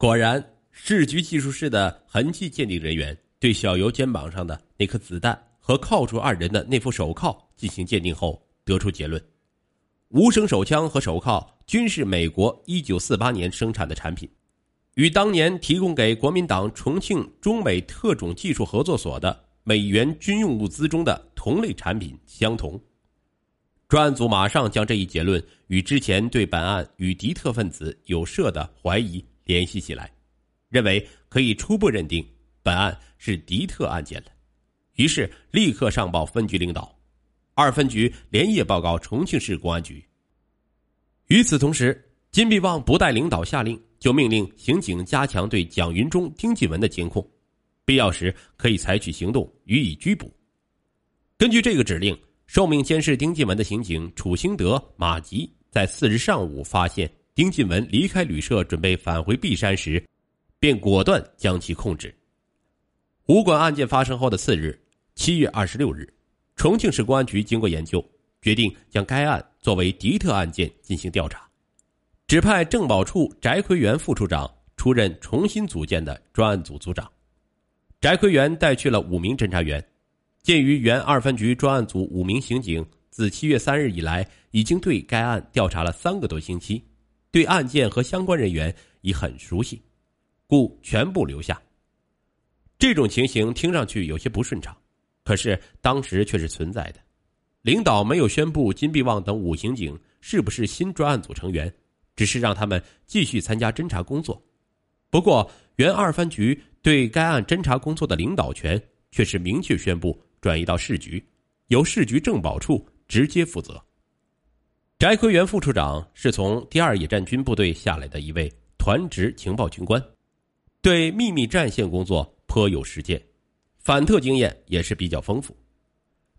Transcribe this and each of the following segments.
果然，市局技术室的痕迹鉴定人员对小尤肩膀上的那颗子弹和铐住二人的那副手铐进行鉴定后，得出结论：无声手枪和手铐均是美国1948年生产的产品，与当年提供给国民党重庆中美特种技术合作所的美元军用物资中的同类产品相同。专案组马上将这一结论与之前对本案与敌特分子有涉的怀疑联系起来，认为可以初步认定本案是敌特案件了，于是立刻上报分局领导，二分局连夜报告重庆市公安局。与此同时，金必旺不待领导下令，就命令刑警加强对蒋云忠、丁继文的监控，必要时可以采取行动予以拘捕。根据这个指令。受命监视丁继文的刑警楚兴德、马吉，在次日上午发现丁进文离开旅社准备返回璧山时，便果断将其控制。武馆案件发生后的次日，七月二十六日，重庆市公安局经过研究，决定将该案作为敌特案件进行调查，指派政保处翟奎元副处长出任重新组建的专案组组长。翟奎元带去了五名侦查员。鉴于原二分局专案组五名刑警自七月三日以来已经对该案调查了三个多星期，对案件和相关人员已很熟悉，故全部留下。这种情形听上去有些不顺畅，可是当时却是存在的。领导没有宣布金必旺等五刑警是不是新专案组成员，只是让他们继续参加侦查工作。不过，原二分局对该案侦查工作的领导权却是明确宣布。转移到市局，由市局政保处直接负责。翟奎元副处长是从第二野战军部队下来的一位团职情报军官，对秘密战线工作颇有实践，反特经验也是比较丰富。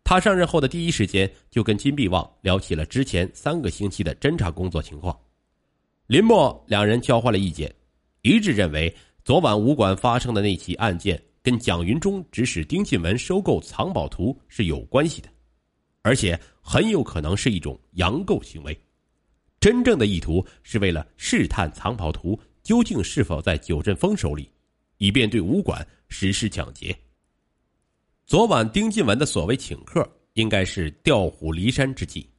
他上任后的第一时间就跟金必旺聊起了之前三个星期的侦查工作情况。林默两人交换了意见，一致认为昨晚武馆发生的那起案件。跟蒋云忠指使丁进文收购藏宝图是有关系的，而且很有可能是一种阳购行为。真正的意图是为了试探藏宝图究竟是否在九振峰手里，以便对武馆实施抢劫。昨晚丁进文的所谓请客，应该是调虎离山之计，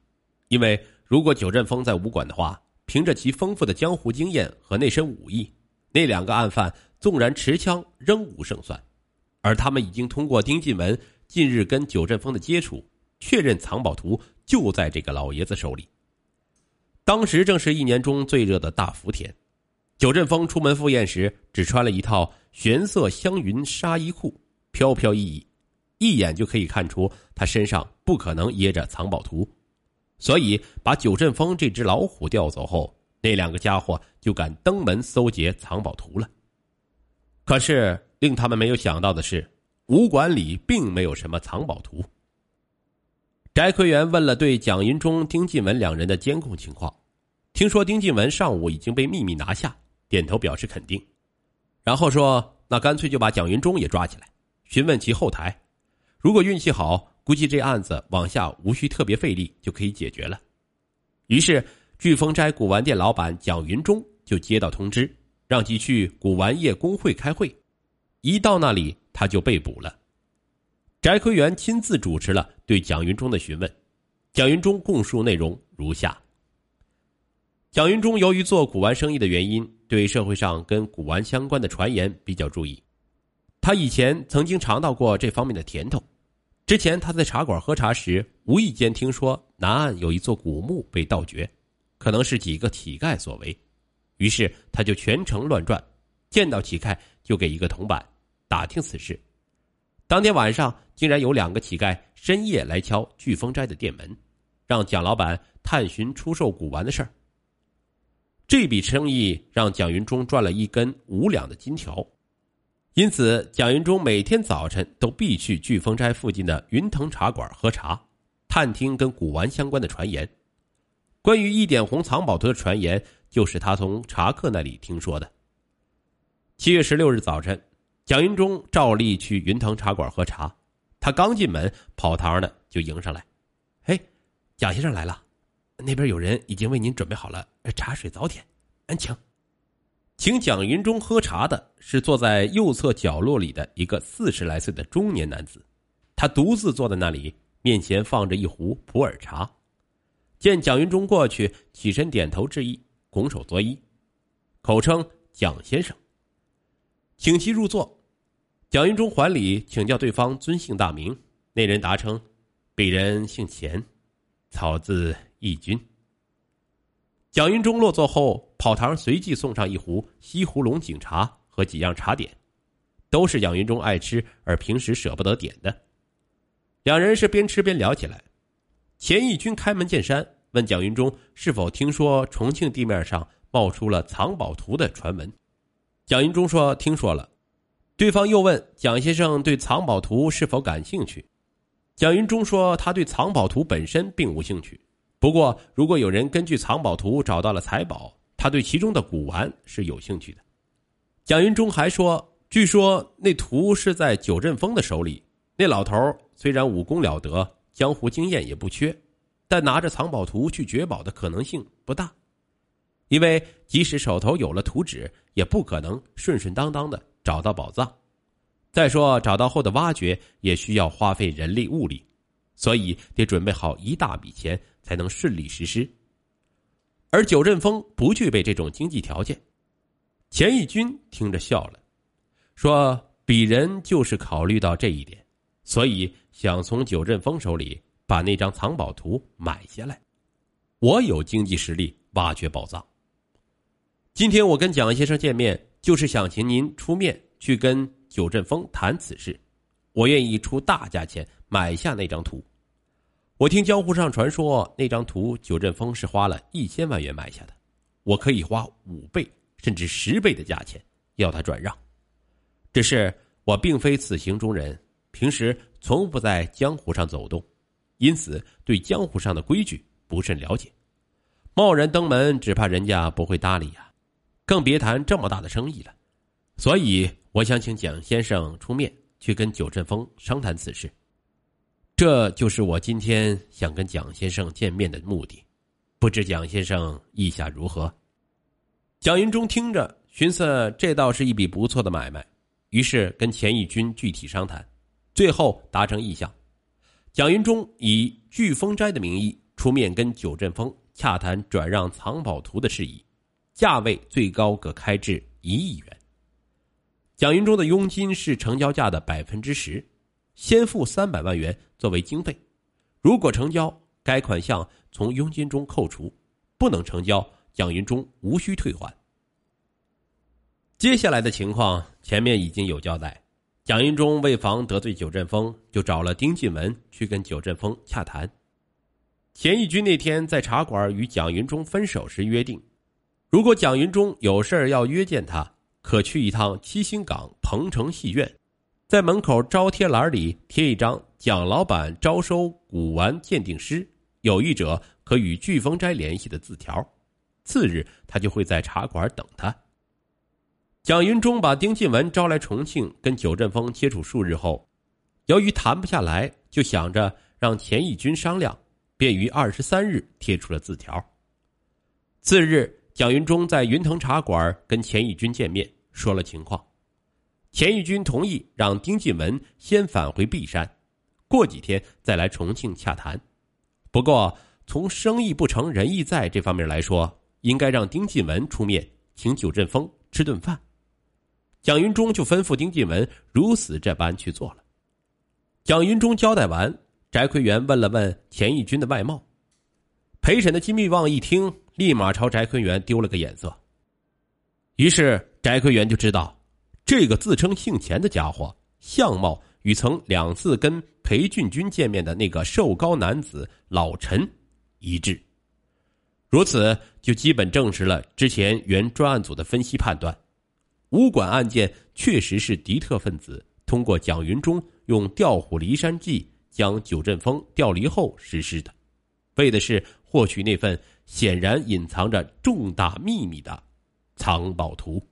因为如果九振峰在武馆的话，凭着其丰富的江湖经验和那身武艺，那两个案犯纵然持枪，仍无胜算。而他们已经通过丁进文近日跟九振峰的接触，确认藏宝图就在这个老爷子手里。当时正是一年中最热的大伏天，九振峰出门赴宴时只穿了一套玄色香云纱衣裤，飘飘逸逸，一眼就可以看出他身上不可能掖着藏宝图。所以，把九振峰这只老虎调走后，那两个家伙就敢登门搜劫藏宝图了。可是。令他们没有想到的是，武馆里并没有什么藏宝图。翟奎元问了对蒋云忠、丁进文两人的监控情况，听说丁进文上午已经被秘密拿下，点头表示肯定，然后说：“那干脆就把蒋云忠也抓起来，询问其后台。如果运气好，估计这案子往下无需特别费力就可以解决了。”于是，聚丰斋古玩店老板蒋云忠就接到通知，让其去古玩业工会开会。一到那里，他就被捕了。翟奎元亲自主持了对蒋云忠的询问，蒋云忠供述内容如下：蒋云忠由于做古玩生意的原因，对社会上跟古玩相关的传言比较注意。他以前曾经尝到过这方面的甜头。之前他在茶馆喝茶时，无意间听说南岸有一座古墓被盗掘，可能是几个乞丐所为，于是他就全程乱转，见到乞丐就给一个铜板。打听此事，当天晚上竟然有两个乞丐深夜来敲聚风斋的店门，让蒋老板探寻出售古玩的事儿。这笔生意让蒋云忠赚了一根五两的金条，因此蒋云忠每天早晨都必去聚风斋附近的云腾茶馆喝茶，探听跟古玩相关的传言。关于一点红藏宝图的传言，就是他从茶客那里听说的。七月十六日早晨。蒋云忠照例去云腾茶馆喝茶，他刚进门，跑堂的就迎上来：“嘿，蒋先生来了，那边有人已经为您准备好了茶水早点，请。”请蒋云中喝茶的是坐在右侧角落里的一个四十来岁的中年男子，他独自坐在那里，面前放着一壶普洱茶。见蒋云中过去，起身点头致意，拱手作揖，口称蒋先生，请其入座。蒋云中还礼，请教对方尊姓大名。那人答称：“鄙人姓钱，草字义军。”蒋云中落座后，跑堂随即送上一壶西湖龙井茶和几样茶点，都是蒋云中爱吃而平时舍不得点的。两人是边吃边聊起来。钱义军开门见山问蒋云中是否听说重庆地面上冒出了藏宝图的传闻。蒋云中说：“听说了。”对方又问蒋先生对藏宝图是否感兴趣。蒋云中说：“他对藏宝图本身并无兴趣。”不过，如果有人根据藏宝图找到了财宝，他对其中的古玩是有兴趣的。蒋云中还说，据说那图是在九阵风的手里。那老头虽然武功了得，江湖经验也不缺，但拿着藏宝图去掘宝的可能性不大，因为即使手头有了图纸，也不可能顺顺当当的找到宝藏。再说，找到后的挖掘也需要花费人力物力，所以得准备好一大笔钱。才能顺利实施，而九阵风不具备这种经济条件。钱义军听着笑了，说：“鄙人就是考虑到这一点，所以想从九阵风手里把那张藏宝图买下来。我有经济实力挖掘宝藏。今天我跟蒋先生见面，就是想请您出面去跟九阵风谈此事。我愿意出大价钱买下那张图。”我听江湖上传说，那张图九阵风是花了一千万元买下的，我可以花五倍甚至十倍的价钱要他转让。只是我并非此行中人，平时从不在江湖上走动，因此对江湖上的规矩不甚了解。贸然登门，只怕人家不会搭理呀，更别谈这么大的生意了。所以我想请蒋先生出面去跟九阵风商谈此事。这就是我今天想跟蒋先生见面的目的，不知蒋先生意下如何？蒋云中听着，寻思这倒是一笔不错的买卖，于是跟钱义军具体商谈，最后达成意向。蒋云中以聚丰斋的名义出面跟九阵风洽谈转让藏宝图的事宜，价位最高可开至一亿元。蒋云中的佣金是成交价的百分之十。先付三百万元作为经费，如果成交，该款项从佣金中扣除；不能成交，蒋云中无需退还。接下来的情况前面已经有交代，蒋云中为防得罪九阵风，就找了丁进文去跟九阵风洽谈。钱义军那天在茶馆与蒋云中分手时约定，如果蒋云中有事要约见他，可去一趟七星岗鹏城戏院。在门口招贴栏里贴一张蒋老板招收古玩鉴定师，有意者可与飓风斋联系的字条。次日，他就会在茶馆等他。蒋云中把丁进文招来重庆，跟九阵风接触数日后，由于谈不下来，就想着让钱义军商量，便于二十三日贴出了字条。次日，蒋云中在云腾茶馆跟钱义军见面，说了情况。钱义军同意让丁进文先返回璧山，过几天再来重庆洽谈。不过，从生意不成仁义在这方面来说，应该让丁进文出面请九阵风吃顿饭。蒋云中就吩咐丁进文如此这般去做了。蒋云中交代完，翟奎元问了问钱义军的外貌。陪审的金密旺一听，立马朝翟坤元丢了个眼色。于是翟坤元就知道。这个自称姓钱的家伙，相貌与曾两次跟裴俊军见面的那个瘦高男子老陈一致。如此，就基本证实了之前原专案组的分析判断：武馆案件确实是敌特分子通过蒋云中用调虎离山计将九阵风调离后实施的，为的是获取那份显然隐藏着重大秘密的藏宝图。